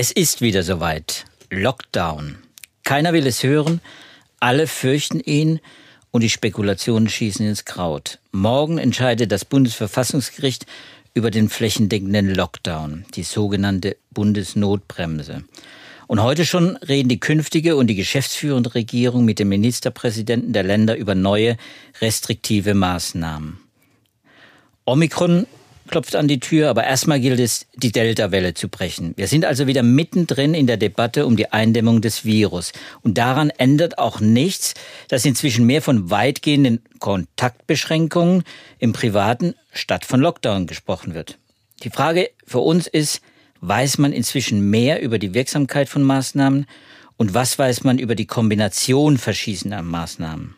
Es ist wieder soweit. Lockdown. Keiner will es hören, alle fürchten ihn und die Spekulationen schießen ins Kraut. Morgen entscheidet das Bundesverfassungsgericht über den flächendeckenden Lockdown, die sogenannte Bundesnotbremse. Und heute schon reden die künftige und die geschäftsführende Regierung mit den Ministerpräsidenten der Länder über neue restriktive Maßnahmen. Omikron klopft an die Tür, aber erstmal gilt es, die Delta-Welle zu brechen. Wir sind also wieder mittendrin in der Debatte um die Eindämmung des Virus. Und daran ändert auch nichts, dass inzwischen mehr von weitgehenden Kontaktbeschränkungen im Privaten statt von Lockdown gesprochen wird. Die Frage für uns ist, weiß man inzwischen mehr über die Wirksamkeit von Maßnahmen und was weiß man über die Kombination verschiedener Maßnahmen?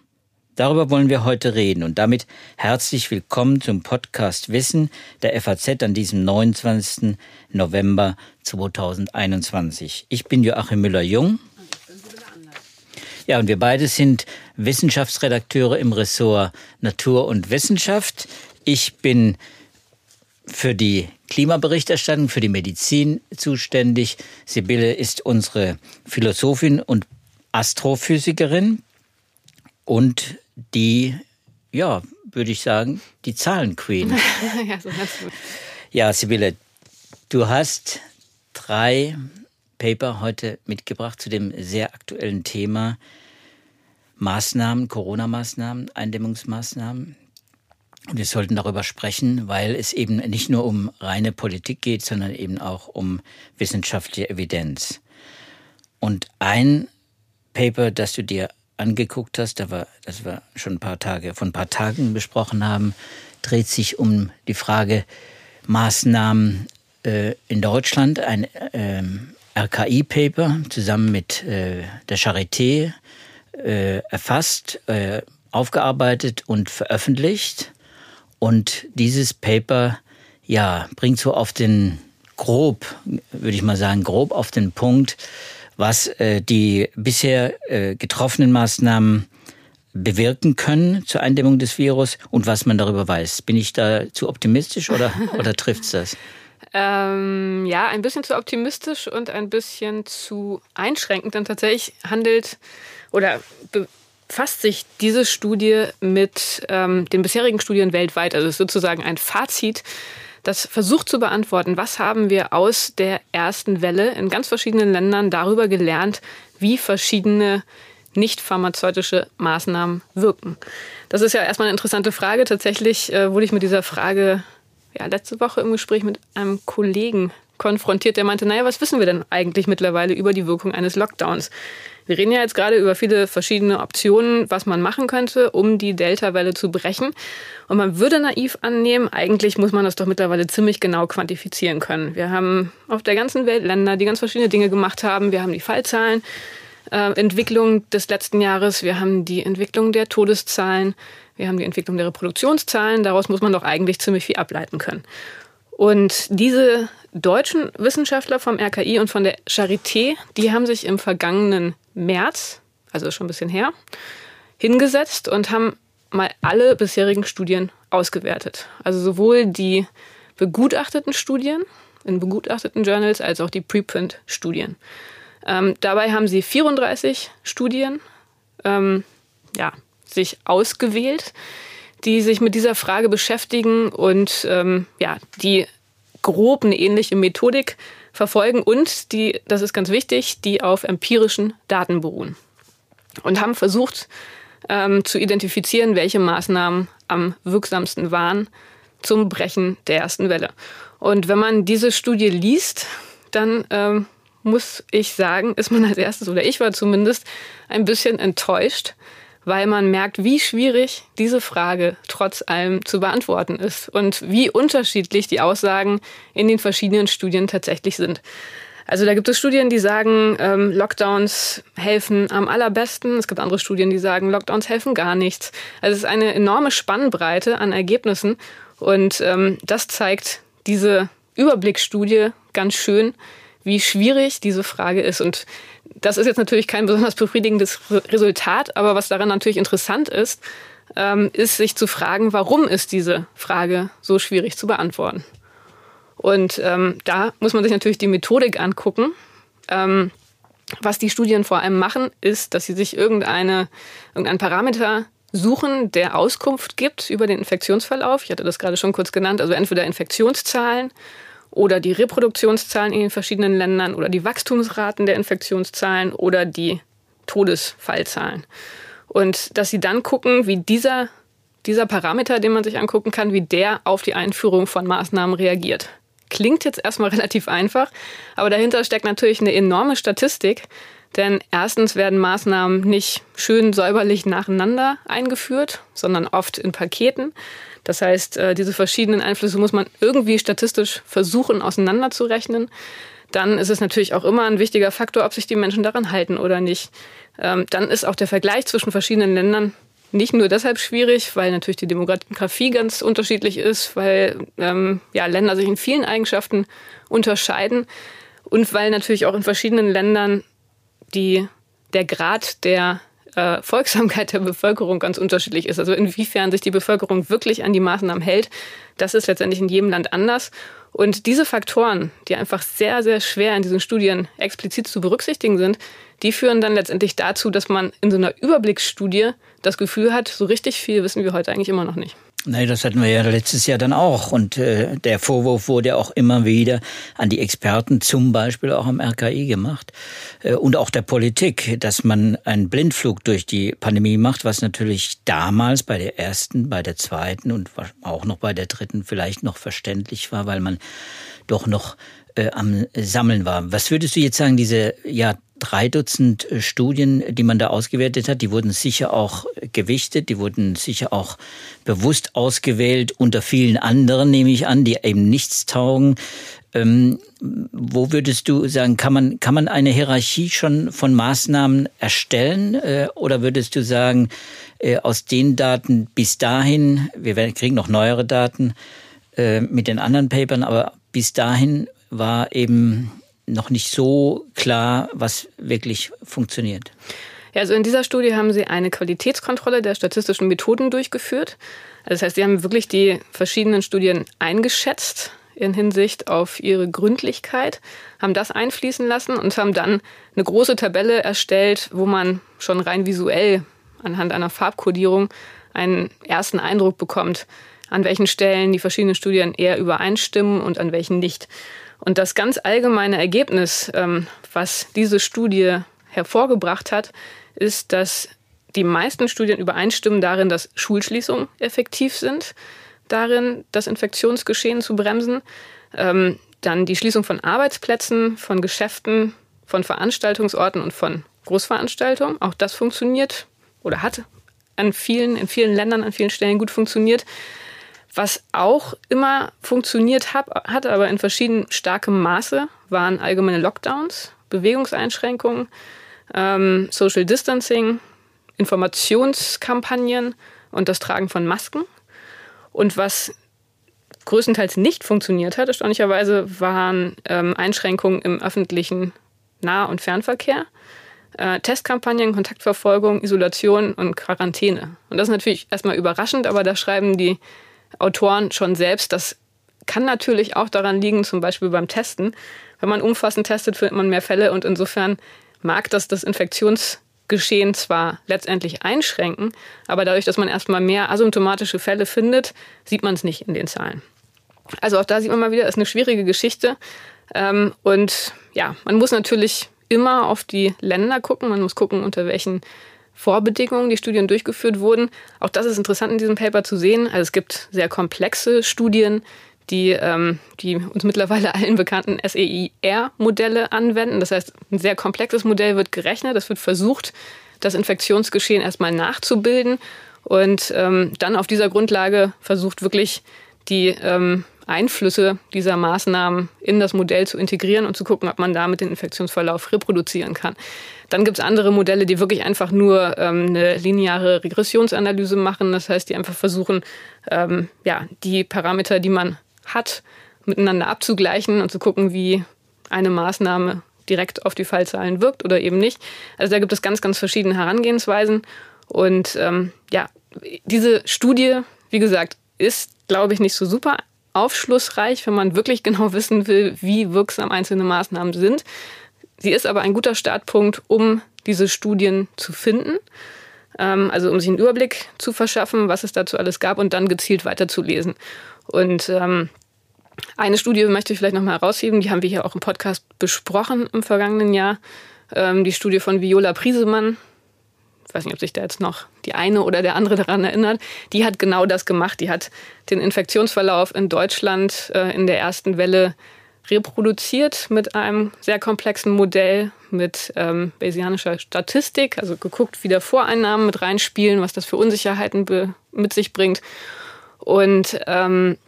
Darüber wollen wir heute reden und damit herzlich willkommen zum Podcast Wissen der FAZ an diesem 29. November 2021. Ich bin Joachim Müller-Jung. Ja, und wir beide sind Wissenschaftsredakteure im Ressort Natur und Wissenschaft. Ich bin für die Klimaberichterstattung, für die Medizin zuständig. Sibylle ist unsere Philosophin und Astrophysikerin und die, ja, würde ich sagen, die Zahlenqueen. ja, so. Ja, Sibylle, du hast drei Paper heute mitgebracht zu dem sehr aktuellen Thema Maßnahmen, Corona-Maßnahmen, Eindämmungsmaßnahmen. Und wir sollten darüber sprechen, weil es eben nicht nur um reine Politik geht, sondern eben auch um wissenschaftliche Evidenz. Und ein Paper, das du dir angeguckt hast, war, das wir schon ein paar Tage, von ein paar Tagen besprochen haben, dreht sich um die Frage Maßnahmen äh, in Deutschland, ein äh, RKI-Paper zusammen mit äh, der Charité äh, erfasst, äh, aufgearbeitet und veröffentlicht. Und dieses Paper, ja, bringt so auf den grob, würde ich mal sagen, grob auf den Punkt, was äh, die bisher äh, getroffenen Maßnahmen bewirken können zur Eindämmung des Virus und was man darüber weiß. Bin ich da zu optimistisch oder, oder trifft's das? Ähm, ja, ein bisschen zu optimistisch und ein bisschen zu einschränkend, denn tatsächlich handelt oder befasst sich diese Studie mit ähm, den bisherigen Studien weltweit. Also es ist sozusagen ein Fazit das versucht zu beantworten, was haben wir aus der ersten Welle in ganz verschiedenen Ländern darüber gelernt, wie verschiedene nicht pharmazeutische Maßnahmen wirken. Das ist ja erstmal eine interessante Frage. Tatsächlich äh, wurde ich mit dieser Frage ja, letzte Woche im Gespräch mit einem Kollegen konfrontiert, der meinte, naja, was wissen wir denn eigentlich mittlerweile über die Wirkung eines Lockdowns? Wir reden ja jetzt gerade über viele verschiedene Optionen, was man machen könnte, um die Delta-Welle zu brechen. Und man würde naiv annehmen, eigentlich muss man das doch mittlerweile ziemlich genau quantifizieren können. Wir haben auf der ganzen Welt Länder, die ganz verschiedene Dinge gemacht haben. Wir haben die Fallzahlen, äh, Entwicklung des letzten Jahres, wir haben die Entwicklung der Todeszahlen, wir haben die Entwicklung der Reproduktionszahlen. Daraus muss man doch eigentlich ziemlich viel ableiten können. Und diese deutschen Wissenschaftler vom RKI und von der Charité, die haben sich im vergangenen März, also schon ein bisschen her, hingesetzt und haben mal alle bisherigen Studien ausgewertet. Also sowohl die begutachteten Studien in begutachteten Journals als auch die Preprint-Studien. Ähm, dabei haben sie 34 Studien ähm, ja, sich ausgewählt, die sich mit dieser Frage beschäftigen und ähm, ja, die grob eine ähnliche Methodik verfolgen und die, das ist ganz wichtig, die auf empirischen Daten beruhen. Und haben versucht ähm, zu identifizieren, welche Maßnahmen am wirksamsten waren zum Brechen der ersten Welle. Und wenn man diese Studie liest, dann ähm, muss ich sagen, ist man als erstes, oder ich war zumindest, ein bisschen enttäuscht, weil man merkt, wie schwierig diese Frage trotz allem zu beantworten ist und wie unterschiedlich die Aussagen in den verschiedenen Studien tatsächlich sind. Also da gibt es Studien, die sagen, ähm, Lockdowns helfen am allerbesten. Es gibt andere Studien, die sagen, Lockdowns helfen gar nichts. Also es ist eine enorme Spannbreite an Ergebnissen und ähm, das zeigt diese Überblicksstudie ganz schön, wie schwierig diese Frage ist. Und das ist jetzt natürlich kein besonders befriedigendes Resultat, aber was daran natürlich interessant ist, ähm, ist sich zu fragen, warum ist diese Frage so schwierig zu beantworten. Und ähm, da muss man sich natürlich die Methodik angucken. Ähm, was die Studien vor allem machen, ist, dass sie sich irgendeine, irgendeinen Parameter suchen, der Auskunft gibt über den Infektionsverlauf. Ich hatte das gerade schon kurz genannt, also entweder Infektionszahlen oder die Reproduktionszahlen in den verschiedenen Ländern oder die Wachstumsraten der Infektionszahlen oder die Todesfallzahlen. Und dass sie dann gucken, wie dieser, dieser Parameter, den man sich angucken kann, wie der auf die Einführung von Maßnahmen reagiert. Klingt jetzt erstmal relativ einfach, aber dahinter steckt natürlich eine enorme Statistik. Denn erstens werden Maßnahmen nicht schön säuberlich nacheinander eingeführt, sondern oft in Paketen. Das heißt, äh, diese verschiedenen Einflüsse muss man irgendwie statistisch versuchen auseinanderzurechnen. Dann ist es natürlich auch immer ein wichtiger Faktor, ob sich die Menschen daran halten oder nicht. Ähm, dann ist auch der Vergleich zwischen verschiedenen Ländern nicht nur deshalb schwierig, weil natürlich die Demografie ganz unterschiedlich ist, weil ähm, ja, Länder sich in vielen Eigenschaften unterscheiden und weil natürlich auch in verschiedenen Ländern die, der Grad der äh, Folgsamkeit der Bevölkerung ganz unterschiedlich ist. Also inwiefern sich die Bevölkerung wirklich an die Maßnahmen hält, das ist letztendlich in jedem Land anders. Und diese Faktoren, die einfach sehr, sehr schwer in diesen Studien explizit zu berücksichtigen sind, die führen dann letztendlich dazu, dass man in so einer Überblicksstudie das Gefühl hat, so richtig viel wissen wir heute eigentlich immer noch nicht. Nein, das hatten wir ja letztes Jahr dann auch. Und äh, der Vorwurf wurde auch immer wieder an die Experten, zum Beispiel auch am RKI gemacht äh, und auch der Politik, dass man einen Blindflug durch die Pandemie macht, was natürlich damals bei der ersten, bei der zweiten und auch noch bei der dritten vielleicht noch verständlich war, weil man doch noch äh, am Sammeln war. Was würdest du jetzt sagen, diese ja drei Dutzend äh, Studien, die man da ausgewertet hat, die wurden sicher auch gewichtet, die wurden sicher auch bewusst ausgewählt unter vielen anderen, nehme ich an, die eben nichts taugen. Ähm, wo würdest du sagen, kann man, kann man eine Hierarchie schon von Maßnahmen erstellen? Äh, oder würdest du sagen, äh, aus den Daten bis dahin, wir werden, kriegen noch neuere Daten äh, mit den anderen Papern, aber bis dahin war eben noch nicht so klar, was wirklich funktioniert. Ja, also in dieser Studie haben Sie eine Qualitätskontrolle der statistischen Methoden durchgeführt. Also das heißt, Sie haben wirklich die verschiedenen Studien eingeschätzt in Hinsicht auf ihre Gründlichkeit, haben das einfließen lassen und haben dann eine große Tabelle erstellt, wo man schon rein visuell anhand einer Farbkodierung einen ersten Eindruck bekommt, an welchen Stellen die verschiedenen Studien eher übereinstimmen und an welchen nicht. Und das ganz allgemeine Ergebnis, ähm, was diese Studie hervorgebracht hat, ist, dass die meisten Studien übereinstimmen darin, dass Schulschließungen effektiv sind, darin das Infektionsgeschehen zu bremsen. Ähm, dann die Schließung von Arbeitsplätzen, von Geschäften, von Veranstaltungsorten und von Großveranstaltungen. Auch das funktioniert oder hat an vielen, in vielen Ländern, an vielen Stellen gut funktioniert. Was auch immer funktioniert hat, hat aber in verschieden starkem Maße, waren allgemeine Lockdowns, Bewegungseinschränkungen, ähm, Social Distancing, Informationskampagnen und das Tragen von Masken. Und was größtenteils nicht funktioniert hat, erstaunlicherweise, waren ähm, Einschränkungen im öffentlichen Nah- und Fernverkehr, äh, Testkampagnen, Kontaktverfolgung, Isolation und Quarantäne. Und das ist natürlich erstmal überraschend, aber da schreiben die Autoren schon selbst. Das kann natürlich auch daran liegen, zum Beispiel beim Testen. Wenn man umfassend testet, findet man mehr Fälle und insofern mag das das Infektionsgeschehen zwar letztendlich einschränken, aber dadurch, dass man erstmal mehr asymptomatische Fälle findet, sieht man es nicht in den Zahlen. Also auch da sieht man mal wieder, ist eine schwierige Geschichte. Ähm, und ja, man muss natürlich immer auf die Länder gucken. Man muss gucken, unter welchen Vorbedingungen die Studien durchgeführt wurden. Auch das ist interessant in diesem Paper zu sehen. Also es gibt sehr komplexe Studien, die, ähm, die uns mittlerweile allen bekannten SEIR-Modelle anwenden. Das heißt, ein sehr komplexes Modell wird gerechnet. Es wird versucht, das Infektionsgeschehen erstmal nachzubilden und ähm, dann auf dieser Grundlage versucht wirklich die ähm, Einflüsse dieser Maßnahmen in das Modell zu integrieren und zu gucken, ob man damit den Infektionsverlauf reproduzieren kann. Dann gibt es andere Modelle, die wirklich einfach nur ähm, eine lineare Regressionsanalyse machen. Das heißt, die einfach versuchen, ähm, ja, die Parameter, die man hat, miteinander abzugleichen und zu gucken, wie eine Maßnahme direkt auf die Fallzahlen wirkt oder eben nicht. Also da gibt es ganz, ganz verschiedene Herangehensweisen. Und ähm, ja, diese Studie, wie gesagt, ist, glaube ich, nicht so super aufschlussreich, wenn man wirklich genau wissen will, wie wirksam einzelne Maßnahmen sind. sie ist aber ein guter Startpunkt, um diese Studien zu finden. Ähm, also um sich einen Überblick zu verschaffen, was es dazu alles gab und dann gezielt weiterzulesen. Und ähm, eine Studie möchte ich vielleicht nochmal herausheben, die haben wir hier auch im Podcast besprochen im vergangenen Jahr. Ähm, die Studie von Viola Priesemann, ich weiß nicht, ob sich da jetzt noch die eine oder der andere daran erinnert, die hat genau das gemacht. Die hat den Infektionsverlauf in Deutschland äh, in der ersten Welle reproduziert mit einem sehr komplexen Modell mit ähm, Bayesianischer Statistik, also geguckt, wie da Voreinnahmen mit reinspielen, was das für Unsicherheiten mit sich bringt. Und ähm,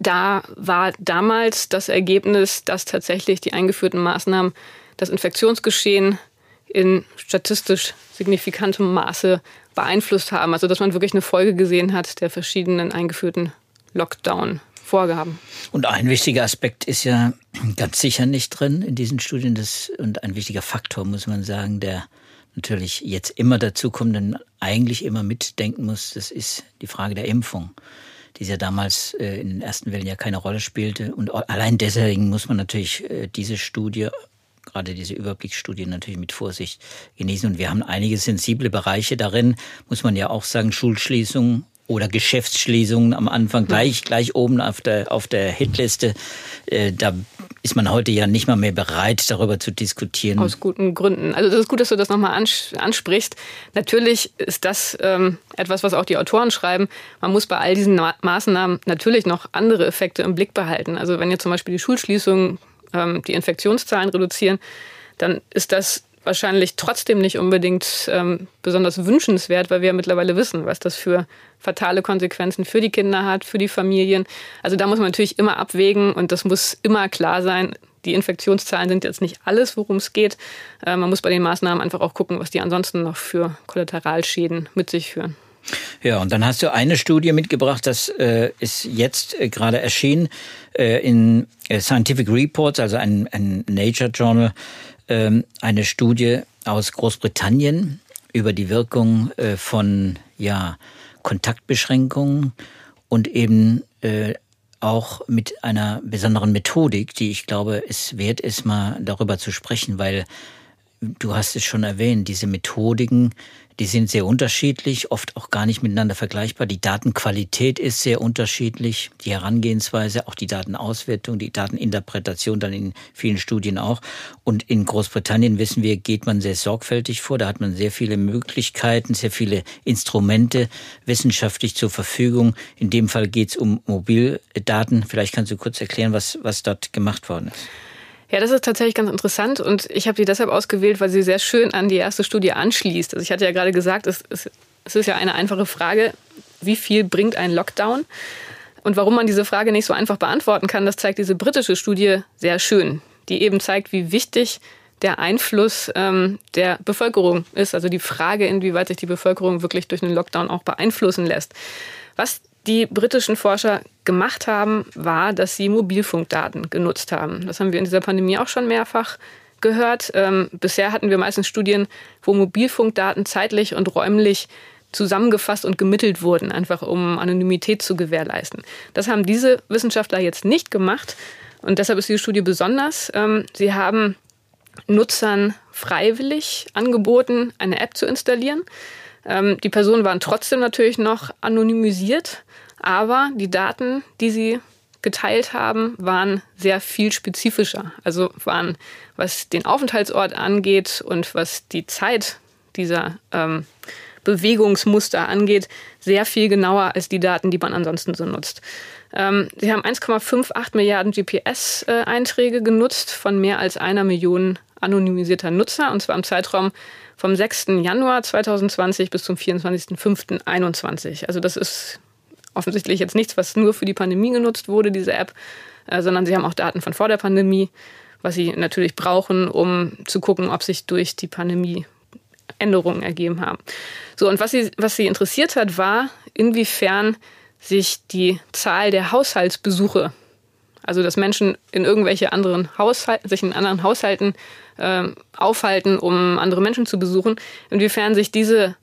da war damals das Ergebnis, dass tatsächlich die eingeführten Maßnahmen das Infektionsgeschehen in statistisch signifikantem Maße beeinflusst haben. Also dass man wirklich eine Folge gesehen hat der verschiedenen eingeführten Lockdown-Vorgaben. Und ein wichtiger Aspekt ist ja ganz sicher nicht drin in diesen Studien. Das, und ein wichtiger Faktor, muss man sagen, der natürlich jetzt immer dazu kommt und eigentlich immer mitdenken muss, das ist die Frage der Impfung die ja damals äh, in den ersten Wellen ja keine Rolle spielte. Und allein deswegen muss man natürlich äh, diese Studie gerade diese Überblicksstudie natürlich mit Vorsicht genießen. Und wir haben einige sensible Bereiche darin, muss man ja auch sagen, Schulschließungen oder Geschäftsschließungen am Anfang gleich, gleich oben auf der, auf der Hitliste. Äh, da ist man heute ja nicht mal mehr bereit, darüber zu diskutieren. Aus guten Gründen. Also das ist gut, dass du das nochmal ansprichst. Natürlich ist das ähm, etwas, was auch die Autoren schreiben. Man muss bei all diesen Maßnahmen natürlich noch andere Effekte im Blick behalten. Also wenn ihr zum Beispiel die Schulschließungen ähm, die Infektionszahlen reduzieren, dann ist das wahrscheinlich trotzdem nicht unbedingt ähm, besonders wünschenswert, weil wir ja mittlerweile wissen, was das für fatale Konsequenzen für die Kinder hat, für die Familien. Also da muss man natürlich immer abwägen und das muss immer klar sein. Die Infektionszahlen sind jetzt nicht alles, worum es geht. Äh, man muss bei den Maßnahmen einfach auch gucken, was die ansonsten noch für Kollateralschäden mit sich führen. Ja, und dann hast du eine Studie mitgebracht, das äh, ist jetzt äh, gerade erschienen äh, in äh, Scientific Reports, also ein, ein Nature Journal, ähm, eine Studie aus Großbritannien über die Wirkung äh, von ja, Kontaktbeschränkungen und eben äh, auch mit einer besonderen Methodik, die ich glaube, es wert ist, mal darüber zu sprechen, weil du hast es schon erwähnt, diese Methodiken, die sind sehr unterschiedlich, oft auch gar nicht miteinander vergleichbar. Die Datenqualität ist sehr unterschiedlich, die Herangehensweise, auch die Datenauswertung, die Dateninterpretation dann in vielen Studien auch. Und in Großbritannien wissen wir, geht man sehr sorgfältig vor. Da hat man sehr viele Möglichkeiten, sehr viele Instrumente wissenschaftlich zur Verfügung. In dem Fall geht es um Mobildaten. Vielleicht kannst du kurz erklären, was, was dort gemacht worden ist. Ja, das ist tatsächlich ganz interessant und ich habe sie deshalb ausgewählt, weil sie sehr schön an die erste Studie anschließt. Also ich hatte ja gerade gesagt, es, es, es ist ja eine einfache Frage, wie viel bringt ein Lockdown? Und warum man diese Frage nicht so einfach beantworten kann, das zeigt diese britische Studie sehr schön, die eben zeigt, wie wichtig der Einfluss ähm, der Bevölkerung ist. Also die Frage, inwieweit sich die Bevölkerung wirklich durch einen Lockdown auch beeinflussen lässt. Was die britischen Forscher gemacht haben, war, dass sie Mobilfunkdaten genutzt haben. Das haben wir in dieser Pandemie auch schon mehrfach gehört. Ähm, bisher hatten wir meistens Studien, wo Mobilfunkdaten zeitlich und räumlich zusammengefasst und gemittelt wurden, einfach um Anonymität zu gewährleisten. Das haben diese Wissenschaftler jetzt nicht gemacht und deshalb ist diese Studie besonders. Ähm, sie haben Nutzern freiwillig angeboten, eine App zu installieren. Ähm, die Personen waren trotzdem natürlich noch anonymisiert, aber die Daten, die sie geteilt haben, waren sehr viel spezifischer. Also waren, was den Aufenthaltsort angeht und was die Zeit dieser ähm, Bewegungsmuster angeht, sehr viel genauer als die Daten, die man ansonsten so nutzt. Ähm, sie haben 1,58 Milliarden GPS-Einträge genutzt von mehr als einer Million anonymisierter Nutzer, und zwar im Zeitraum vom 6. Januar 2020 bis zum 24.05.2021. Also das ist offensichtlich jetzt nichts, was nur für die Pandemie genutzt wurde, diese App, äh, sondern sie haben auch Daten von vor der Pandemie, was sie natürlich brauchen, um zu gucken, ob sich durch die Pandemie Änderungen ergeben haben. So, und was sie, was sie interessiert hat, war, inwiefern sich die Zahl der Haushaltsbesuche, also dass Menschen in irgendwelche anderen Haushalten, sich in anderen Haushalten äh, aufhalten, um andere Menschen zu besuchen, inwiefern sich diese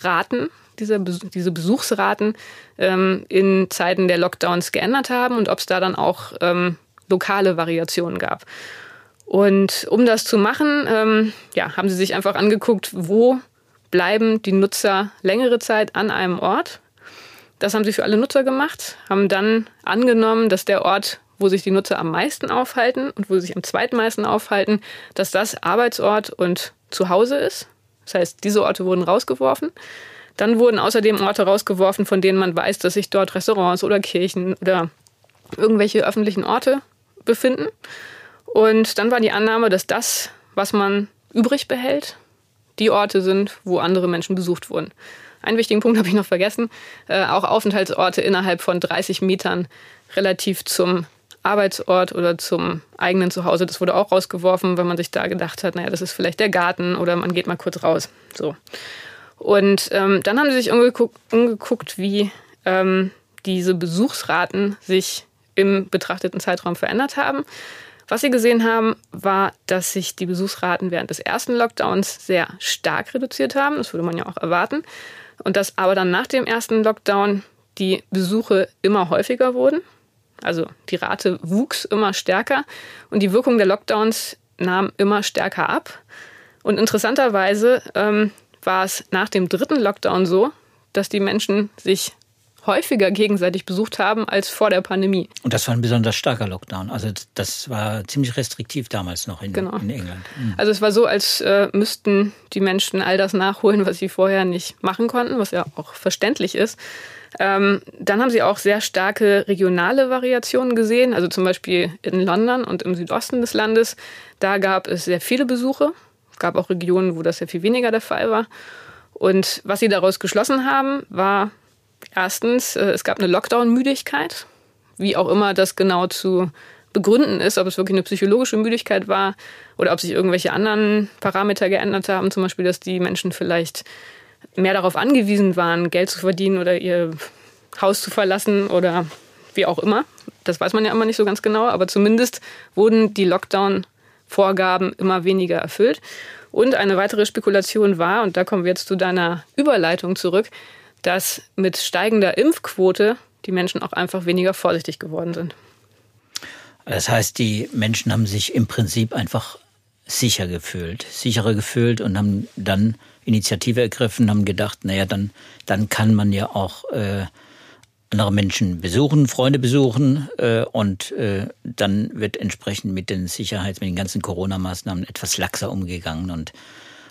Raten dieser, diese Besuchsraten ähm, in Zeiten der Lockdowns geändert haben und ob es da dann auch ähm, lokale Variationen gab. Und um das zu machen, ähm, ja, haben sie sich einfach angeguckt, wo bleiben die Nutzer längere Zeit an einem Ort. Das haben sie für alle Nutzer gemacht, haben dann angenommen, dass der Ort, wo sich die Nutzer am meisten aufhalten und wo sie sich am zweitmeisten aufhalten, dass das Arbeitsort und Zuhause ist. Das heißt, diese Orte wurden rausgeworfen. Dann wurden außerdem Orte rausgeworfen, von denen man weiß, dass sich dort Restaurants oder Kirchen oder irgendwelche öffentlichen Orte befinden. Und dann war die Annahme, dass das, was man übrig behält, die Orte sind, wo andere Menschen besucht wurden. Einen wichtigen Punkt habe ich noch vergessen. Äh, auch Aufenthaltsorte innerhalb von 30 Metern relativ zum Arbeitsort oder zum eigenen Zuhause. Das wurde auch rausgeworfen, weil man sich da gedacht hat, naja, das ist vielleicht der Garten oder man geht mal kurz raus. So. Und ähm, dann haben sie sich umgeguckt, umgeguckt wie ähm, diese Besuchsraten sich im betrachteten Zeitraum verändert haben. Was sie gesehen haben, war, dass sich die Besuchsraten während des ersten Lockdowns sehr stark reduziert haben. Das würde man ja auch erwarten. Und dass aber dann nach dem ersten Lockdown die Besuche immer häufiger wurden. Also die Rate wuchs immer stärker und die Wirkung der Lockdowns nahm immer stärker ab. Und interessanterweise ähm, war es nach dem dritten Lockdown so, dass die Menschen sich häufiger gegenseitig besucht haben als vor der Pandemie. Und das war ein besonders starker Lockdown. Also das war ziemlich restriktiv damals noch in, genau. in England. Mhm. Also es war so, als äh, müssten die Menschen all das nachholen, was sie vorher nicht machen konnten, was ja auch verständlich ist. Ähm, dann haben sie auch sehr starke regionale Variationen gesehen, also zum Beispiel in London und im Südosten des Landes. Da gab es sehr viele Besuche. Gab auch Regionen, wo das sehr viel weniger der Fall war. Und was sie daraus geschlossen haben, war Erstens, äh, es gab eine Lockdown-Müdigkeit, wie auch immer das genau zu begründen ist, ob es wirklich eine psychologische Müdigkeit war oder ob sich irgendwelche anderen Parameter geändert haben, zum Beispiel, dass die Menschen vielleicht mehr darauf angewiesen waren, Geld zu verdienen oder ihr Haus zu verlassen oder wie auch immer. Das weiß man ja immer nicht so ganz genau, aber zumindest wurden die Lockdown-Vorgaben immer weniger erfüllt. Und eine weitere Spekulation war, und da kommen wir jetzt zu deiner Überleitung zurück, dass mit steigender Impfquote die Menschen auch einfach weniger vorsichtig geworden sind. Das heißt, die Menschen haben sich im Prinzip einfach sicher gefühlt, sicherer gefühlt und haben dann Initiative ergriffen, haben gedacht, naja, dann, dann kann man ja auch äh, andere Menschen besuchen, Freunde besuchen äh, und äh, dann wird entsprechend mit den Sicherheits-, mit den ganzen Corona-Maßnahmen etwas laxer umgegangen und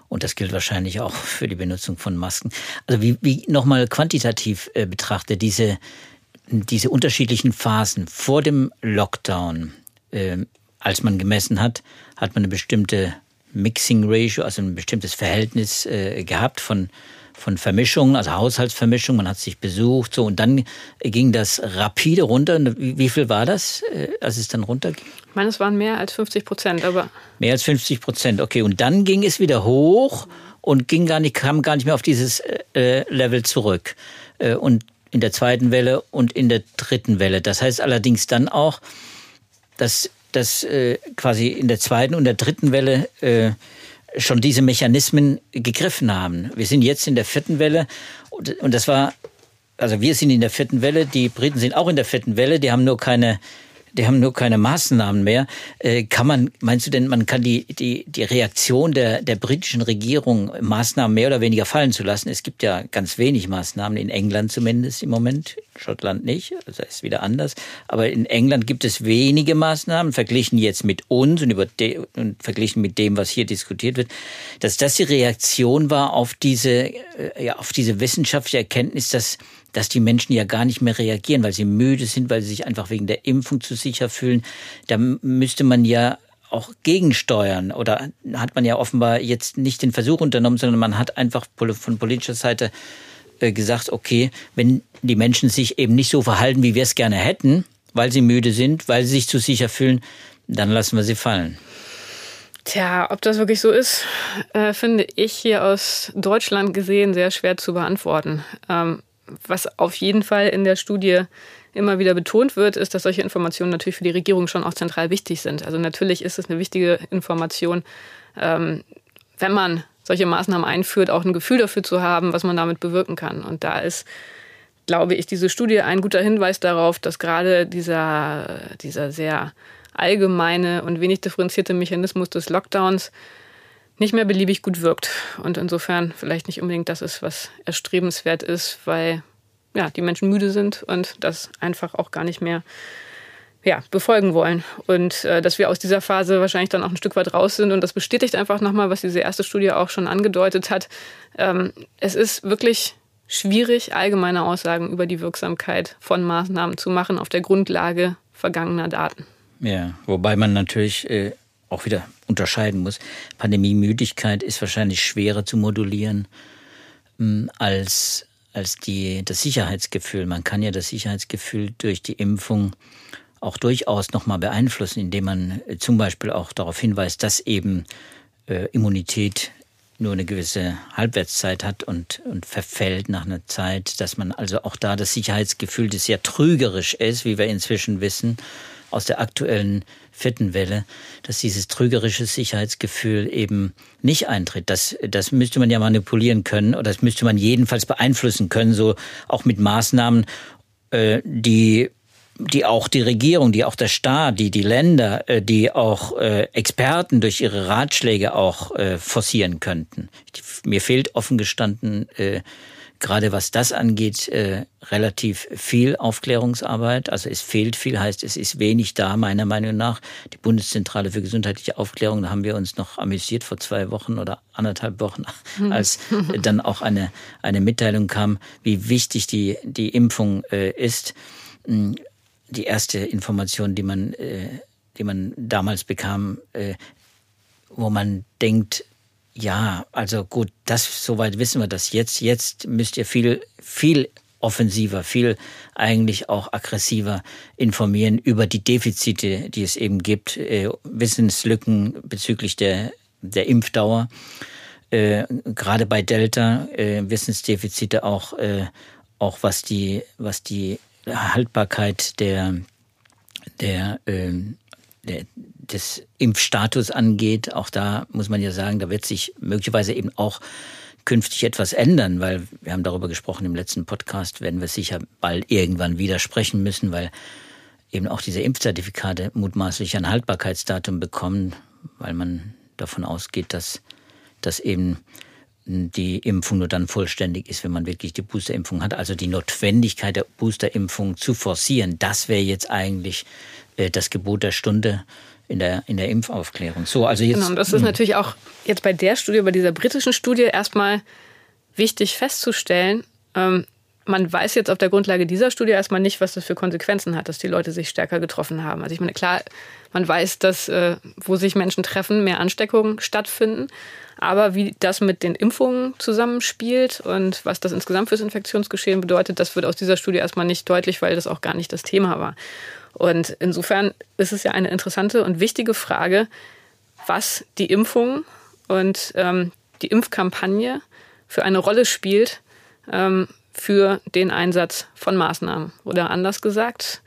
und das gilt wahrscheinlich auch für die Benutzung von Masken. Also wie, wie nochmal quantitativ äh, betrachtet, diese, diese unterschiedlichen Phasen vor dem Lockdown, äh, als man gemessen hat, hat man eine bestimmte Mixing Ratio, also ein bestimmtes Verhältnis äh, gehabt von von Vermischungen, also Haushaltsvermischung, man hat sich besucht, so und dann ging das rapide runter. Wie viel war das, äh, als es dann runterging? Ich meine, es waren mehr als 50 Prozent, aber. Mehr als 50 Prozent, okay. Und dann ging es wieder hoch und ging gar nicht, kam gar nicht mehr auf dieses äh, Level zurück. Äh, und in der zweiten Welle und in der dritten Welle. Das heißt allerdings dann auch, dass, dass äh, quasi in der zweiten und der dritten Welle schon diese Mechanismen gegriffen haben. Wir sind jetzt in der vierten Welle und das war, also wir sind in der vierten Welle, die Briten sind auch in der vierten Welle, die haben nur keine die haben nur keine Maßnahmen mehr. Äh, kann man, meinst du denn, man kann die, die, die Reaktion der, der britischen Regierung, Maßnahmen mehr oder weniger fallen zu lassen? Es gibt ja ganz wenig Maßnahmen, in England zumindest im Moment, Schottland nicht, also ist wieder anders. Aber in England gibt es wenige Maßnahmen, verglichen jetzt mit uns und, über de, und verglichen mit dem, was hier diskutiert wird, dass das die Reaktion war auf diese, äh, ja, auf diese wissenschaftliche Erkenntnis, dass dass die Menschen ja gar nicht mehr reagieren, weil sie müde sind, weil sie sich einfach wegen der Impfung zu sicher fühlen. Da müsste man ja auch gegensteuern oder hat man ja offenbar jetzt nicht den Versuch unternommen, sondern man hat einfach von politischer Seite äh, gesagt, okay, wenn die Menschen sich eben nicht so verhalten, wie wir es gerne hätten, weil sie müde sind, weil sie sich zu sicher fühlen, dann lassen wir sie fallen. Tja, ob das wirklich so ist, äh, finde ich hier aus Deutschland gesehen sehr schwer zu beantworten. Ähm, was auf jeden Fall in der Studie immer wieder betont wird, ist, dass solche Informationen natürlich für die Regierung schon auch zentral wichtig sind. Also natürlich ist es eine wichtige Information, ähm, wenn man solche Maßnahmen einführt, auch ein Gefühl dafür zu haben, was man damit bewirken kann. Und da ist, glaube ich, diese Studie ein guter Hinweis darauf, dass gerade dieser, dieser sehr allgemeine und wenig differenzierte Mechanismus des Lockdowns nicht mehr beliebig gut wirkt. Und insofern vielleicht nicht unbedingt das ist, was erstrebenswert ist, weil ja, die Menschen müde sind und das einfach auch gar nicht mehr ja, befolgen wollen. Und äh, dass wir aus dieser Phase wahrscheinlich dann auch ein Stück weit raus sind. Und das bestätigt einfach nochmal, was diese erste Studie auch schon angedeutet hat. Ähm, es ist wirklich schwierig, allgemeine Aussagen über die Wirksamkeit von Maßnahmen zu machen auf der Grundlage vergangener Daten. Ja, wobei man natürlich äh, auch wieder unterscheiden muss. Pandemiemüdigkeit ist wahrscheinlich schwerer zu modulieren ähm, als, als die, das Sicherheitsgefühl. Man kann ja das Sicherheitsgefühl durch die Impfung auch durchaus nochmal beeinflussen, indem man äh, zum Beispiel auch darauf hinweist, dass eben äh, Immunität nur eine gewisse Halbwertszeit hat und, und verfällt nach einer Zeit, dass man also auch da das Sicherheitsgefühl, das sehr trügerisch ist, wie wir inzwischen wissen, aus der aktuellen vierten Welle, dass dieses trügerische Sicherheitsgefühl eben nicht eintritt. Das, das müsste man ja manipulieren können oder das müsste man jedenfalls beeinflussen können, so auch mit Maßnahmen, äh, die die auch die Regierung, die auch der Staat, die die Länder, äh, die auch äh, Experten durch ihre Ratschläge auch äh, forcieren könnten. Mir fehlt offen gestanden, gerade was das angeht, relativ viel Aufklärungsarbeit. Also es fehlt viel, heißt es ist wenig da, meiner Meinung nach. Die Bundeszentrale für gesundheitliche Aufklärung, da haben wir uns noch amüsiert vor zwei Wochen oder anderthalb Wochen, als dann auch eine, eine Mitteilung kam, wie wichtig die, die Impfung ist die erste Information, die man, äh, die man damals bekam, äh, wo man denkt, ja, also gut, das soweit wissen wir das jetzt. Jetzt müsst ihr viel, viel offensiver, viel eigentlich auch aggressiver informieren über die Defizite, die es eben gibt, äh, Wissenslücken bezüglich der, der Impfdauer. Äh, gerade bei Delta äh, Wissensdefizite auch, äh, auch was die, was die Haltbarkeit der, der, äh, der, des Impfstatus angeht. Auch da muss man ja sagen, da wird sich möglicherweise eben auch künftig etwas ändern, weil wir haben darüber gesprochen im letzten Podcast, werden wir sicher bald irgendwann widersprechen müssen, weil eben auch diese Impfzertifikate mutmaßlich ein Haltbarkeitsdatum bekommen, weil man davon ausgeht, dass, dass eben die Impfung nur dann vollständig ist, wenn man wirklich die Boosterimpfung hat. Also die Notwendigkeit der Boosterimpfung zu forcieren, das wäre jetzt eigentlich äh, das Gebot der Stunde in der, in der Impfaufklärung. So, also jetzt, genau, und das ist hm. natürlich auch jetzt bei der Studie, bei dieser britischen Studie erstmal wichtig festzustellen, ähm, man weiß jetzt auf der Grundlage dieser Studie erstmal nicht, was das für Konsequenzen hat, dass die Leute sich stärker getroffen haben. Also ich meine, klar, man weiß, dass äh, wo sich Menschen treffen, mehr Ansteckungen stattfinden. Aber wie das mit den Impfungen zusammenspielt und was das insgesamt fürs Infektionsgeschehen bedeutet, das wird aus dieser Studie erstmal nicht deutlich, weil das auch gar nicht das Thema war. Und insofern ist es ja eine interessante und wichtige Frage, was die Impfung und ähm, die Impfkampagne für eine Rolle spielt ähm, für den Einsatz von Maßnahmen. Oder anders gesagt,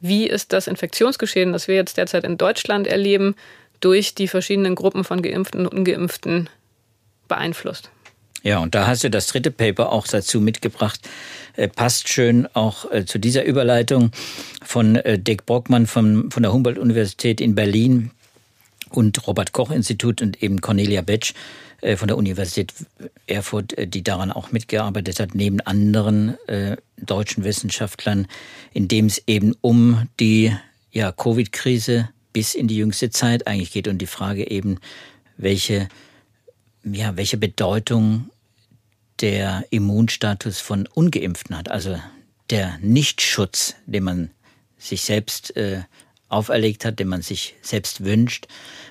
wie ist das Infektionsgeschehen, das wir jetzt derzeit in Deutschland erleben, durch die verschiedenen Gruppen von Geimpften und Ungeimpften beeinflusst. Ja, und da hast du das dritte Paper auch dazu mitgebracht. Äh, passt schön auch äh, zu dieser Überleitung von äh, Dick Brockmann von, von der Humboldt-Universität in Berlin und Robert Koch-Institut und eben Cornelia Betsch von der Universität Erfurt, die daran auch mitgearbeitet hat, neben anderen deutschen Wissenschaftlern, in dem es eben um die ja, Covid-Krise bis in die jüngste Zeit eigentlich geht und die Frage eben, welche, ja, welche Bedeutung der Immunstatus von Ungeimpften hat, also der Nichtschutz, den man sich selbst äh, auferlegt hat, den man sich selbst wünscht,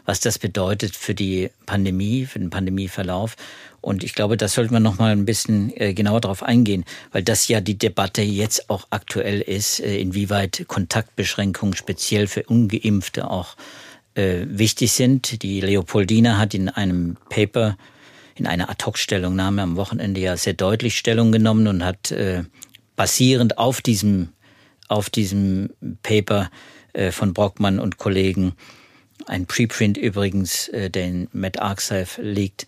was das bedeutet für die Pandemie, für den Pandemieverlauf. Und ich glaube, das sollte man noch mal ein bisschen äh, genauer darauf eingehen, weil das ja die Debatte jetzt auch aktuell ist, äh, inwieweit Kontaktbeschränkungen speziell für Ungeimpfte auch äh, wichtig sind. Die Leopoldina hat in einem Paper, in einer Ad-Hoc-Stellungnahme am Wochenende ja sehr deutlich Stellung genommen und hat basierend auf diesem, auf diesem Paper von Brockmann und Kollegen, ein Preprint übrigens, der in MedArchive liegt,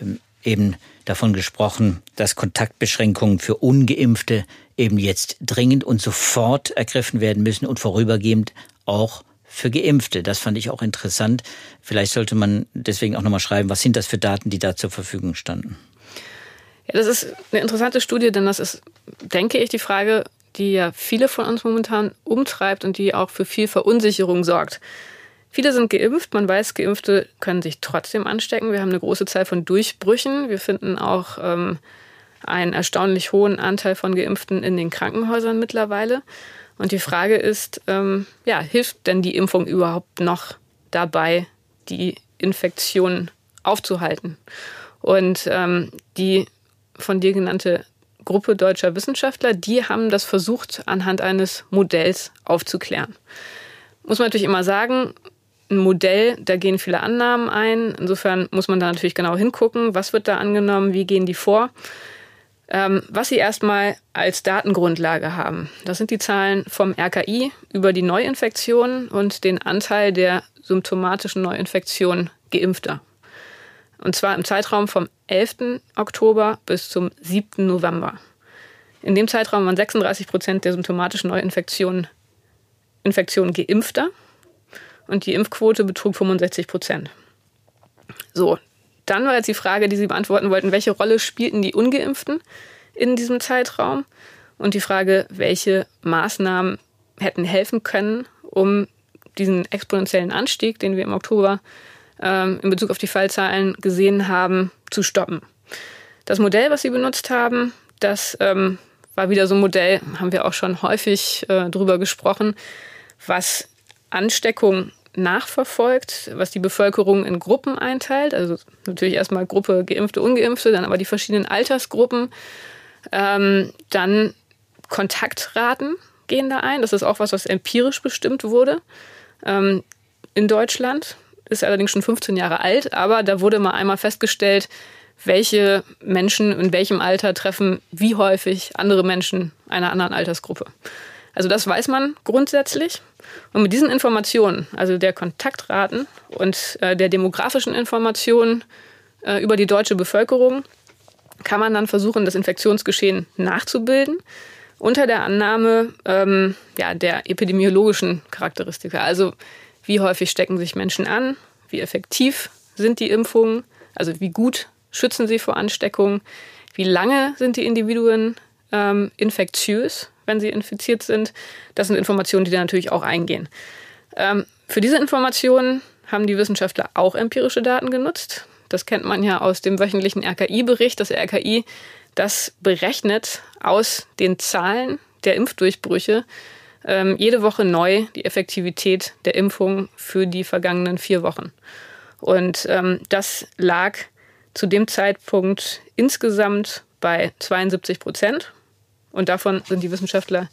ähm, eben davon gesprochen, dass Kontaktbeschränkungen für ungeimpfte eben jetzt dringend und sofort ergriffen werden müssen und vorübergehend auch für Geimpfte. Das fand ich auch interessant. Vielleicht sollte man deswegen auch nochmal schreiben, was sind das für Daten, die da zur Verfügung standen. Ja, das ist eine interessante Studie, denn das ist, denke ich, die Frage, die ja viele von uns momentan umtreibt und die auch für viel Verunsicherung sorgt. Viele sind geimpft. Man weiß, Geimpfte können sich trotzdem anstecken. Wir haben eine große Zahl von Durchbrüchen. Wir finden auch ähm, einen erstaunlich hohen Anteil von Geimpften in den Krankenhäusern mittlerweile. Und die Frage ist, ähm, ja, hilft denn die Impfung überhaupt noch dabei, die Infektion aufzuhalten? Und ähm, die von dir genannte Gruppe deutscher Wissenschaftler, die haben das versucht, anhand eines Modells aufzuklären. Muss man natürlich immer sagen, ein Modell, da gehen viele Annahmen ein. Insofern muss man da natürlich genau hingucken, was wird da angenommen, wie gehen die vor. Ähm, was sie erstmal als Datengrundlage haben, das sind die Zahlen vom RKI über die Neuinfektionen und den Anteil der symptomatischen Neuinfektionen geimpfter. Und zwar im Zeitraum vom 11. Oktober bis zum 7. November. In dem Zeitraum waren 36 Prozent der symptomatischen Neuinfektionen Infektionen geimpfter und die Impfquote betrug 65 Prozent. So, dann war jetzt die Frage, die Sie beantworten wollten, welche Rolle spielten die ungeimpften in diesem Zeitraum? Und die Frage, welche Maßnahmen hätten helfen können, um diesen exponentiellen Anstieg, den wir im Oktober ähm, in Bezug auf die Fallzahlen gesehen haben, zu stoppen. Das Modell, was Sie benutzt haben, das ähm, war wieder so ein Modell, haben wir auch schon häufig äh, drüber gesprochen, was Ansteckung nachverfolgt, was die Bevölkerung in Gruppen einteilt. Also natürlich erstmal Gruppe Geimpfte, Ungeimpfte, dann aber die verschiedenen Altersgruppen. Ähm, dann Kontaktraten gehen da ein. Das ist auch was, was empirisch bestimmt wurde ähm, in Deutschland. Ist allerdings schon 15 Jahre alt, aber da wurde mal einmal festgestellt, welche Menschen in welchem Alter treffen wie häufig andere Menschen einer anderen Altersgruppe. Also das weiß man grundsätzlich. Und mit diesen Informationen, also der Kontaktraten und äh, der demografischen Informationen äh, über die deutsche Bevölkerung, kann man dann versuchen, das Infektionsgeschehen nachzubilden unter der Annahme ähm, ja, der epidemiologischen Charakteristika. Also wie häufig stecken sich Menschen an, wie effektiv sind die Impfungen, also wie gut schützen sie vor Ansteckung, wie lange sind die Individuen ähm, infektiös, wenn sie infiziert sind. Das sind Informationen, die da natürlich auch eingehen. Ähm, für diese Informationen haben die Wissenschaftler auch empirische Daten genutzt. Das kennt man ja aus dem wöchentlichen RKI-Bericht. Das RKI, das berechnet aus den Zahlen der Impfdurchbrüche ähm, jede Woche neu die Effektivität der Impfung für die vergangenen vier Wochen. Und ähm, das lag zu dem Zeitpunkt insgesamt bei 72 Prozent. Und davon sind die Wissenschaftler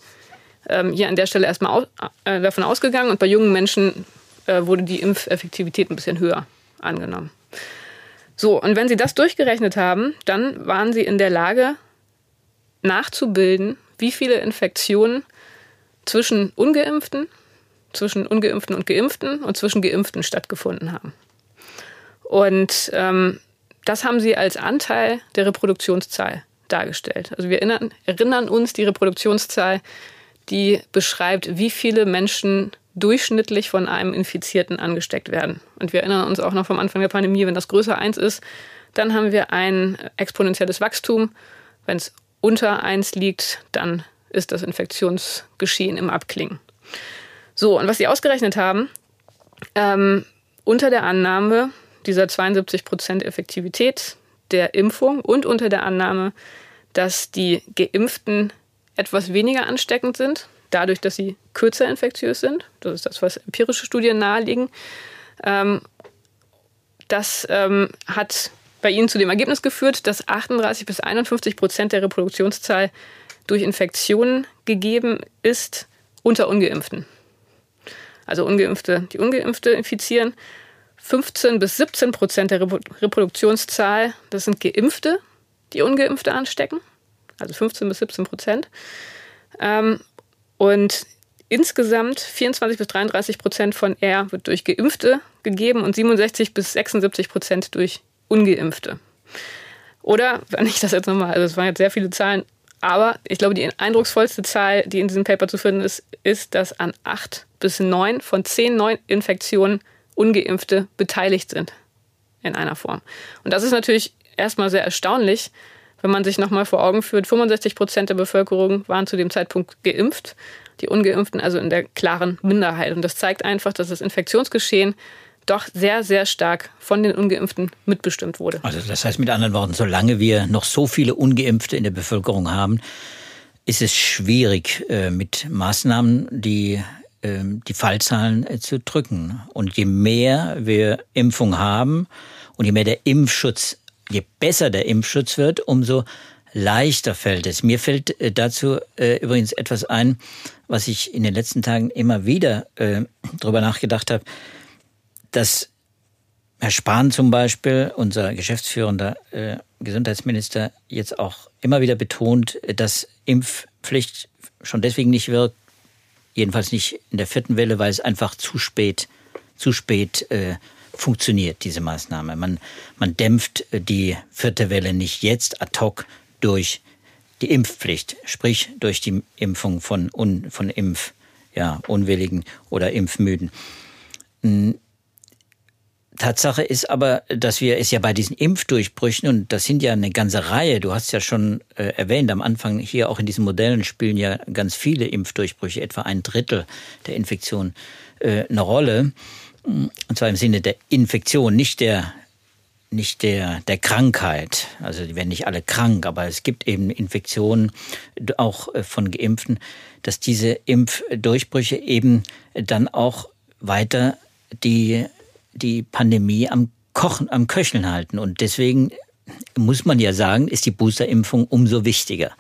ähm, hier an der Stelle erstmal aus, äh, davon ausgegangen. Und bei jungen Menschen äh, wurde die Impfeffektivität ein bisschen höher angenommen. So, und wenn Sie das durchgerechnet haben, dann waren Sie in der Lage, nachzubilden, wie viele Infektionen zwischen Ungeimpften, zwischen Ungeimpften und Geimpften und zwischen Geimpften stattgefunden haben. Und ähm, das haben Sie als Anteil der Reproduktionszahl dargestellt. Also wir erinnern, erinnern uns, die Reproduktionszahl, die beschreibt, wie viele Menschen durchschnittlich von einem Infizierten angesteckt werden. Und wir erinnern uns auch noch vom Anfang der Pandemie, wenn das größer 1 ist, dann haben wir ein exponentielles Wachstum. Wenn es unter 1 liegt, dann ist das Infektionsgeschehen im Abklingen. So, und was sie ausgerechnet haben, ähm, unter der Annahme dieser 72 Prozent Effektivität der Impfung und unter der Annahme, dass die Geimpften etwas weniger ansteckend sind, dadurch, dass sie kürzer infektiös sind. Das ist das, was empirische Studien nahelegen. Ähm, das ähm, hat bei ihnen zu dem Ergebnis geführt, dass 38 bis 51 Prozent der Reproduktionszahl durch Infektionen gegeben ist unter Ungeimpften. Also Ungeimpfte, die Ungeimpfte infizieren. 15 bis 17 Prozent der Reproduktionszahl, das sind Geimpfte, die Ungeimpfte anstecken. Also 15 bis 17 Prozent. Ähm, und insgesamt 24 bis 33 Prozent von R wird durch Geimpfte gegeben und 67 bis 76 Prozent durch Ungeimpfte. Oder, wenn ich das jetzt nochmal, also es waren jetzt sehr viele Zahlen, Aber ich glaube, die eindrucksvollste Zahl, die in diesem Paper zu finden ist, ist, dass an acht bis neun von zehn neuen Infektionen ungeimpfte beteiligt sind in einer Form. Und das ist natürlich erstmal sehr erstaunlich, wenn man sich nochmal vor Augen führt, 65 Prozent der Bevölkerung waren zu dem Zeitpunkt geimpft, die ungeimpften also in der klaren Minderheit. Und das zeigt einfach, dass das Infektionsgeschehen doch sehr, sehr stark von den Ungeimpften mitbestimmt wurde. Also das heißt mit anderen Worten, solange wir noch so viele Ungeimpfte in der Bevölkerung haben, ist es schwierig äh, mit Maßnahmen, die ähm, die Fallzahlen äh, zu drücken. Und je mehr wir Impfung haben und je mehr der Impfschutz, je besser der Impfschutz wird, umso leichter fällt es. Mir fällt äh, dazu übrigens etwas ein, was ich in den letzten Tagen immer wieder darüber nachgedacht habe dass Herr Spahn zum Beispiel, unser geschäftsführender äh, Gesundheitsminister, jetzt auch immer wieder betont, dass Impfpflicht schon deswegen nicht wirkt, jedenfalls nicht in der vierten Welle, weil es einfach zu spät, zu spät äh, funktioniert, diese Maßnahme. Man, man dämpft die vierte Welle nicht jetzt ad hoc durch die Impfpflicht, sprich durch die Impfung von, un, von Impf, ja, Unwilligen oder Impfmüden. Tatsache ist aber, dass wir es ja bei diesen Impfdurchbrüchen, und das sind ja eine ganze Reihe, du hast ja schon äh, erwähnt, am Anfang hier auch in diesen Modellen spielen ja ganz viele Impfdurchbrüche, etwa ein Drittel der Infektion äh, eine Rolle. Und zwar im Sinne der Infektion, nicht der nicht der, der Krankheit. Also die werden nicht alle krank, aber es gibt eben Infektionen auch äh, von Geimpften, dass diese Impfdurchbrüche eben dann auch weiter die die Pandemie am Kochen, am Köcheln halten. Und deswegen muss man ja sagen, ist die Boosterimpfung umso wichtiger.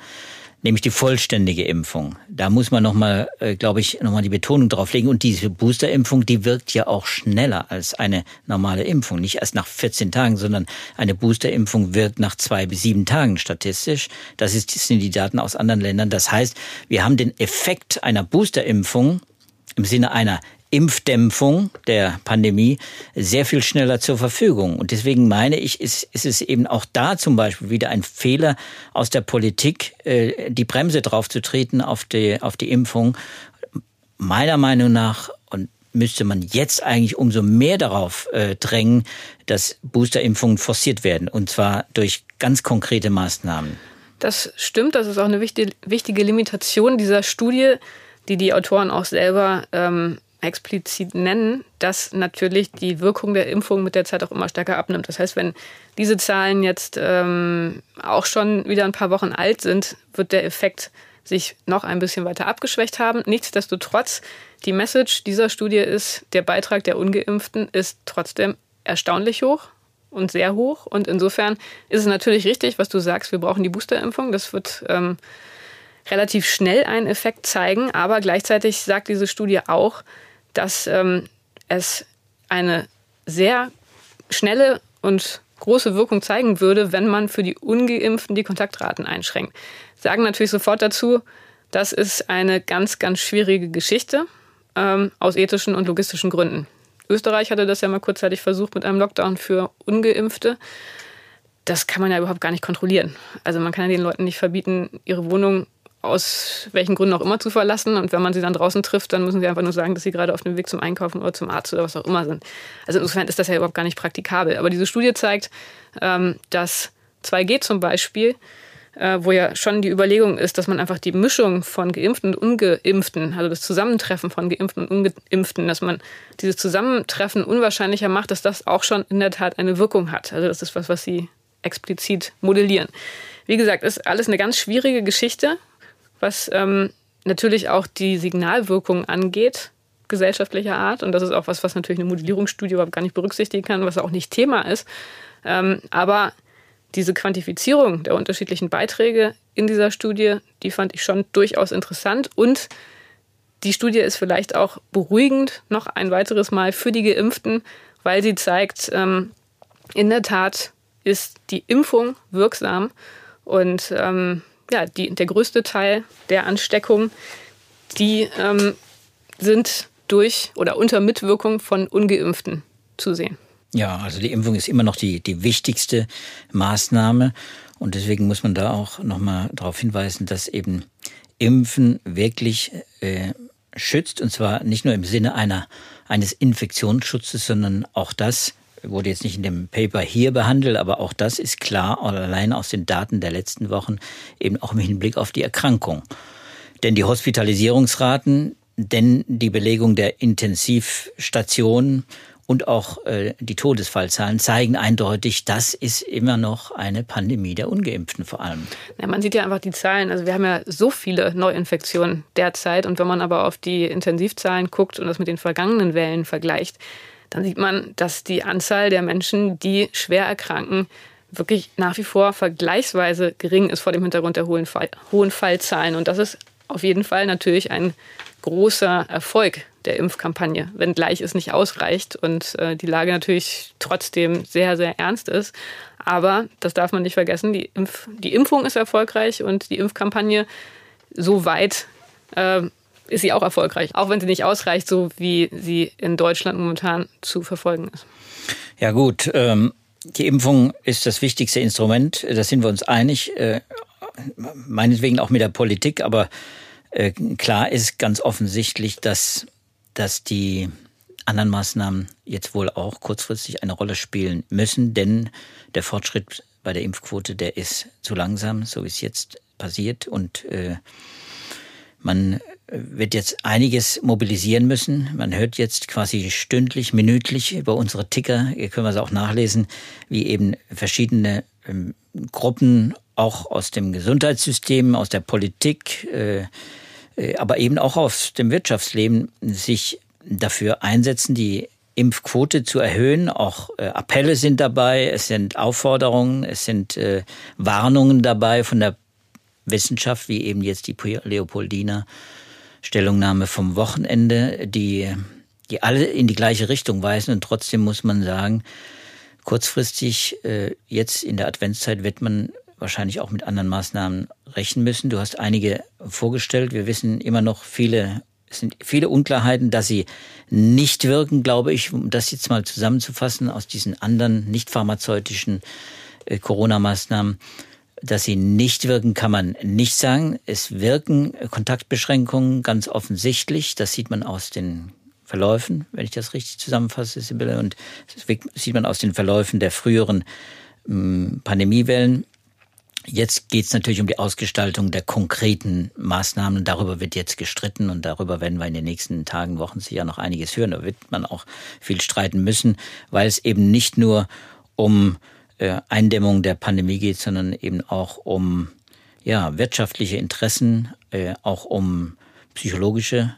Nämlich die vollständige Impfung. Da muss man nochmal, äh, glaube ich, nochmal die Betonung drauf legen. Und diese Boosterimpfung, die wirkt ja auch schneller als eine normale Impfung. Nicht erst nach 14 Tagen, sondern eine Boosterimpfung wirkt nach zwei bis sieben Tagen statistisch. Das, ist, das sind die Daten aus anderen Ländern. Das heißt, wir haben den Effekt einer Boosterimpfung im Sinne einer Impfdämpfung der Pandemie sehr viel schneller zur Verfügung. Und deswegen meine ich, ist, ist es eben auch da zum Beispiel wieder ein Fehler aus der Politik, äh, die Bremse draufzutreten auf die, auf die Impfung. Meiner Meinung nach und müsste man jetzt eigentlich umso mehr darauf äh, drängen, dass Boosterimpfungen forciert werden. Und zwar durch ganz konkrete Maßnahmen. Das stimmt. Das ist auch eine wichtige, wichtige Limitation dieser Studie, die die Autoren auch selber ähm, explizit nennen, dass natürlich die Wirkung der Impfung mit der Zeit auch immer stärker abnimmt. Das heißt, wenn diese Zahlen jetzt ähm, auch schon wieder ein paar Wochen alt sind, wird der Effekt sich noch ein bisschen weiter abgeschwächt haben. Nichtsdestotrotz, die Message dieser Studie ist, der Beitrag der ungeimpften ist trotzdem erstaunlich hoch und sehr hoch. Und insofern ist es natürlich richtig, was du sagst, wir brauchen die Boosterimpfung. Das wird ähm, relativ schnell einen Effekt zeigen. Aber gleichzeitig sagt diese Studie auch, dass ähm, es eine sehr schnelle und große Wirkung zeigen würde, wenn man für die Ungeimpften die Kontaktraten einschränkt. Sagen natürlich sofort dazu, das ist eine ganz, ganz schwierige Geschichte ähm, aus ethischen und logistischen Gründen. Österreich hatte das ja mal kurzzeitig versucht mit einem Lockdown für Ungeimpfte. Das kann man ja überhaupt gar nicht kontrollieren. Also man kann ja den Leuten nicht verbieten, ihre Wohnung aus welchen Gründen auch immer zu verlassen. Und wenn man sie dann draußen trifft, dann müssen sie einfach nur sagen, dass sie gerade auf dem Weg zum Einkaufen oder zum Arzt oder was auch immer sind. Also insofern ist das ja überhaupt gar nicht praktikabel. Aber diese Studie zeigt, ähm, dass 2G zum Beispiel, äh, wo ja schon die Überlegung ist, dass man einfach die Mischung von Geimpften und Ungeimpften, also das Zusammentreffen von Geimpften und Ungeimpften, dass man dieses Zusammentreffen unwahrscheinlicher macht, dass das auch schon in der Tat eine Wirkung hat. Also das ist was, was sie explizit modellieren. Wie gesagt, ist alles eine ganz schwierige Geschichte was ähm, natürlich auch die Signalwirkung angeht, gesellschaftlicher Art. Und das ist auch was, was natürlich eine Modellierungsstudie überhaupt gar nicht berücksichtigen kann, was auch nicht Thema ist. Ähm, aber diese Quantifizierung der unterschiedlichen Beiträge in dieser Studie, die fand ich schon durchaus interessant. Und die Studie ist vielleicht auch beruhigend noch ein weiteres Mal für die Geimpften, weil sie zeigt, ähm, in der Tat ist die Impfung wirksam. Und ähm, ja, die, der größte Teil der Ansteckungen, die ähm, sind durch oder unter Mitwirkung von Ungeimpften zu sehen. Ja, also die Impfung ist immer noch die, die wichtigste Maßnahme. Und deswegen muss man da auch nochmal darauf hinweisen, dass eben Impfen wirklich äh, schützt. Und zwar nicht nur im Sinne einer, eines Infektionsschutzes, sondern auch das wurde jetzt nicht in dem Paper hier behandelt, aber auch das ist klar, allein aus den Daten der letzten Wochen, eben auch im Hinblick auf die Erkrankung. Denn die Hospitalisierungsraten, denn die Belegung der Intensivstationen und auch äh, die Todesfallzahlen zeigen eindeutig, das ist immer noch eine Pandemie der Ungeimpften vor allem. Ja, man sieht ja einfach die Zahlen. Also wir haben ja so viele Neuinfektionen derzeit. Und wenn man aber auf die Intensivzahlen guckt und das mit den vergangenen Wellen vergleicht, dann sieht man, dass die Anzahl der Menschen, die schwer erkranken, wirklich nach wie vor vergleichsweise gering ist vor dem Hintergrund der hohen, Fall, hohen Fallzahlen. Und das ist auf jeden Fall natürlich ein großer Erfolg der Impfkampagne, wenngleich es nicht ausreicht und äh, die Lage natürlich trotzdem sehr, sehr ernst ist. Aber das darf man nicht vergessen, die, Impf die Impfung ist erfolgreich und die Impfkampagne so weit äh, ist sie auch erfolgreich, auch wenn sie nicht ausreicht, so wie sie in Deutschland momentan zu verfolgen ist. Ja gut, ähm, die Impfung ist das wichtigste Instrument, da sind wir uns einig, äh, meinetwegen auch mit der Politik, aber äh, klar ist ganz offensichtlich, dass dass die anderen Maßnahmen jetzt wohl auch kurzfristig eine Rolle spielen müssen, denn der Fortschritt bei der Impfquote, der ist zu langsam, so wie es jetzt passiert. Und äh, man wird jetzt einiges mobilisieren müssen. Man hört jetzt quasi stündlich, minütlich über unsere Ticker, hier können wir es auch nachlesen, wie eben verschiedene ähm, Gruppen auch aus dem Gesundheitssystem, aus der Politik, äh, äh, aber eben auch aus dem Wirtschaftsleben sich dafür einsetzen, die Impfquote zu erhöhen. Auch äh, Appelle sind dabei, es sind Aufforderungen, es sind äh, Warnungen dabei von der Wissenschaft, wie eben jetzt die Leopoldiner Stellungnahme vom Wochenende, die, die alle in die gleiche Richtung weisen. Und trotzdem muss man sagen, kurzfristig, äh, jetzt in der Adventszeit wird man wahrscheinlich auch mit anderen Maßnahmen rechnen müssen. Du hast einige vorgestellt. Wir wissen immer noch viele, es sind viele Unklarheiten, dass sie nicht wirken, glaube ich, um das jetzt mal zusammenzufassen aus diesen anderen nicht pharmazeutischen äh, Corona-Maßnahmen. Dass sie nicht wirken, kann man nicht sagen. Es wirken Kontaktbeschränkungen ganz offensichtlich. Das sieht man aus den Verläufen, wenn ich das richtig zusammenfasse, Sibylle. Und das sieht man aus den Verläufen der früheren ähm, Pandemiewellen. Jetzt geht es natürlich um die Ausgestaltung der konkreten Maßnahmen. Darüber wird jetzt gestritten und darüber werden wir in den nächsten Tagen, Wochen sicher noch einiges hören. Da wird man auch viel streiten müssen, weil es eben nicht nur um Eindämmung der Pandemie geht, sondern eben auch um ja, wirtschaftliche Interessen, äh, auch um psychologische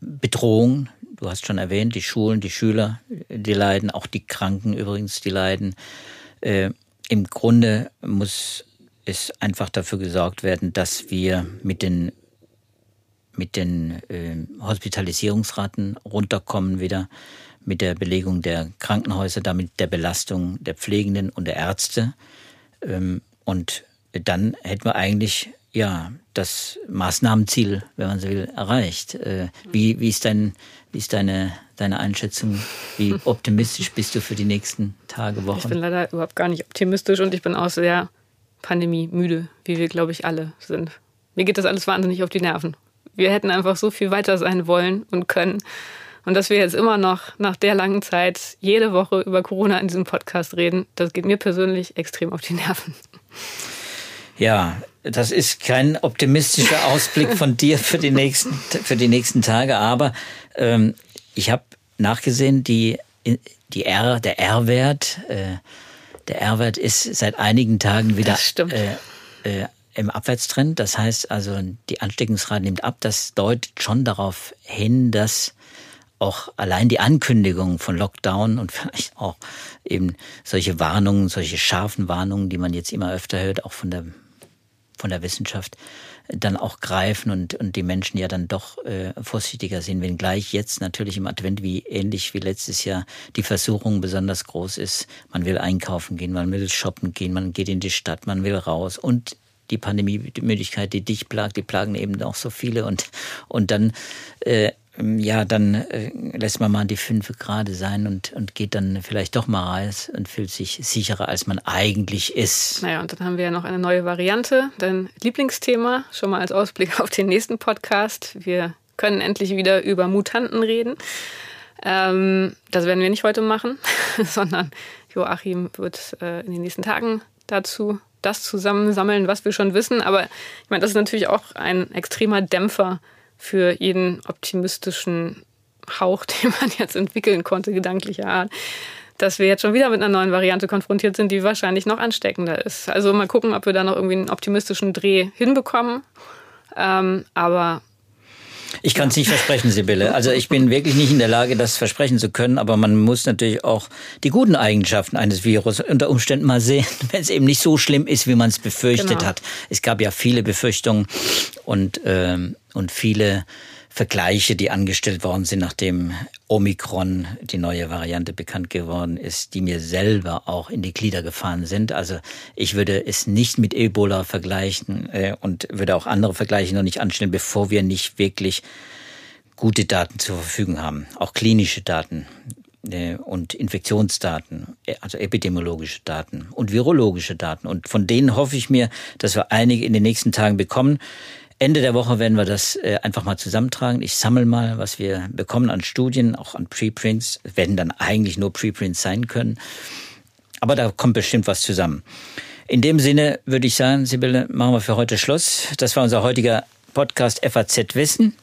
Bedrohung. Du hast schon erwähnt, die Schulen, die Schüler, die leiden, auch die Kranken übrigens, die leiden. Äh, im Grunde muss es einfach dafür gesorgt werden, dass wir mit den mit den äh, Hospitalisierungsraten runterkommen wieder, mit der Belegung der Krankenhäuser, damit der Belastung der Pflegenden und der Ärzte. Ähm, und dann hätten wir eigentlich ja das Maßnahmenziel, wenn man so will, erreicht. Äh, wie, wie ist dein wie ist deine, deine Einschätzung? Wie optimistisch bist du für die nächsten Tage, Wochen? Ich bin leider überhaupt gar nicht optimistisch und ich bin auch sehr pandemiemüde, wie wir, glaube ich, alle sind. Mir geht das alles wahnsinnig auf die Nerven. Wir hätten einfach so viel weiter sein wollen und können. Und dass wir jetzt immer noch nach der langen Zeit jede Woche über Corona in diesem Podcast reden, das geht mir persönlich extrem auf die Nerven. Ja, das ist kein optimistischer Ausblick von dir für die nächsten, für die nächsten Tage, aber ähm, ich habe nachgesehen, die, die R, der R-Wert, äh, der R-Wert ist seit einigen Tagen wieder äh, äh, im Abwärtstrend. Das heißt also, die Ansteckungsrate nimmt ab. Das deutet schon darauf hin, dass auch allein die Ankündigung von Lockdown und vielleicht auch eben solche Warnungen, solche scharfen Warnungen, die man jetzt immer öfter hört, auch von der von der Wissenschaft dann auch greifen und, und die Menschen ja dann doch äh, vorsichtiger sind, wenngleich jetzt natürlich im Advent wie ähnlich wie letztes Jahr die Versuchung besonders groß ist. Man will einkaufen gehen, man will shoppen gehen, man geht in die Stadt, man will raus und die Pandemie, die dich plagt, die plagen eben auch so viele und, und dann äh, ja, dann äh, lässt man mal die fünf gerade sein und, und geht dann vielleicht doch mal rein und fühlt sich sicherer, als man eigentlich ist. Naja, und dann haben wir ja noch eine neue Variante, dein Lieblingsthema, schon mal als Ausblick auf den nächsten Podcast. Wir können endlich wieder über Mutanten reden. Ähm, das werden wir nicht heute machen, sondern Joachim wird äh, in den nächsten Tagen dazu das zusammensammeln, was wir schon wissen. Aber ich meine, das ist natürlich auch ein extremer Dämpfer für jeden optimistischen Hauch, den man jetzt entwickeln konnte, gedanklicher Art, dass wir jetzt schon wieder mit einer neuen Variante konfrontiert sind, die wahrscheinlich noch ansteckender ist. Also mal gucken, ob wir da noch irgendwie einen optimistischen Dreh hinbekommen. Ähm, aber ich kann es nicht versprechen, Sibylle. Also ich bin wirklich nicht in der Lage, das versprechen zu können, aber man muss natürlich auch die guten Eigenschaften eines Virus unter Umständen mal sehen, wenn es eben nicht so schlimm ist, wie man es befürchtet genau. hat. Es gab ja viele Befürchtungen und, ähm, und viele Vergleiche, die angestellt worden sind, nachdem Omikron, die neue Variante, bekannt geworden ist, die mir selber auch in die Glieder gefahren sind. Also ich würde es nicht mit Ebola vergleichen äh, und würde auch andere Vergleiche noch nicht anstellen, bevor wir nicht wirklich gute Daten zur Verfügung haben, auch klinische Daten äh, und Infektionsdaten, äh, also epidemiologische Daten und virologische Daten. Und von denen hoffe ich mir, dass wir einige in den nächsten Tagen bekommen. Ende der Woche werden wir das äh, einfach mal zusammentragen. Ich sammle mal, was wir bekommen an Studien, auch an Preprints. Werden dann eigentlich nur Preprints sein können. Aber da kommt bestimmt was zusammen. In dem Sinne würde ich sagen, Sibylle, machen wir für heute Schluss. Das war unser heutiger Podcast FAZ Wissen.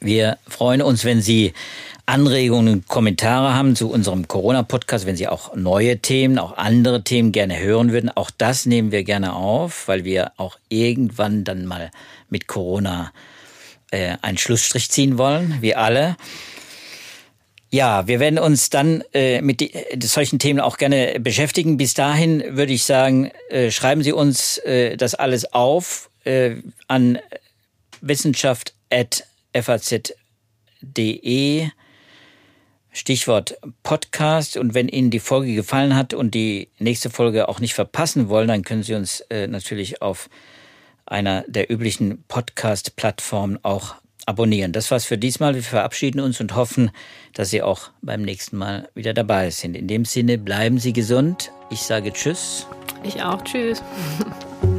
Wir freuen uns, wenn Sie Anregungen, Kommentare haben zu unserem Corona-Podcast, wenn Sie auch neue Themen, auch andere Themen gerne hören würden, auch das nehmen wir gerne auf, weil wir auch irgendwann dann mal mit Corona äh, einen Schlussstrich ziehen wollen, wie alle. Ja, wir werden uns dann äh, mit die, äh, solchen Themen auch gerne beschäftigen. Bis dahin würde ich sagen, äh, schreiben Sie uns äh, das alles auf äh, an wissenschaft.faz.de Stichwort Podcast. Und wenn Ihnen die Folge gefallen hat und die nächste Folge auch nicht verpassen wollen, dann können Sie uns äh, natürlich auf einer der üblichen Podcast-Plattformen auch abonnieren. Das war's für diesmal. Wir verabschieden uns und hoffen, dass Sie auch beim nächsten Mal wieder dabei sind. In dem Sinne, bleiben Sie gesund. Ich sage Tschüss. Ich auch. Tschüss.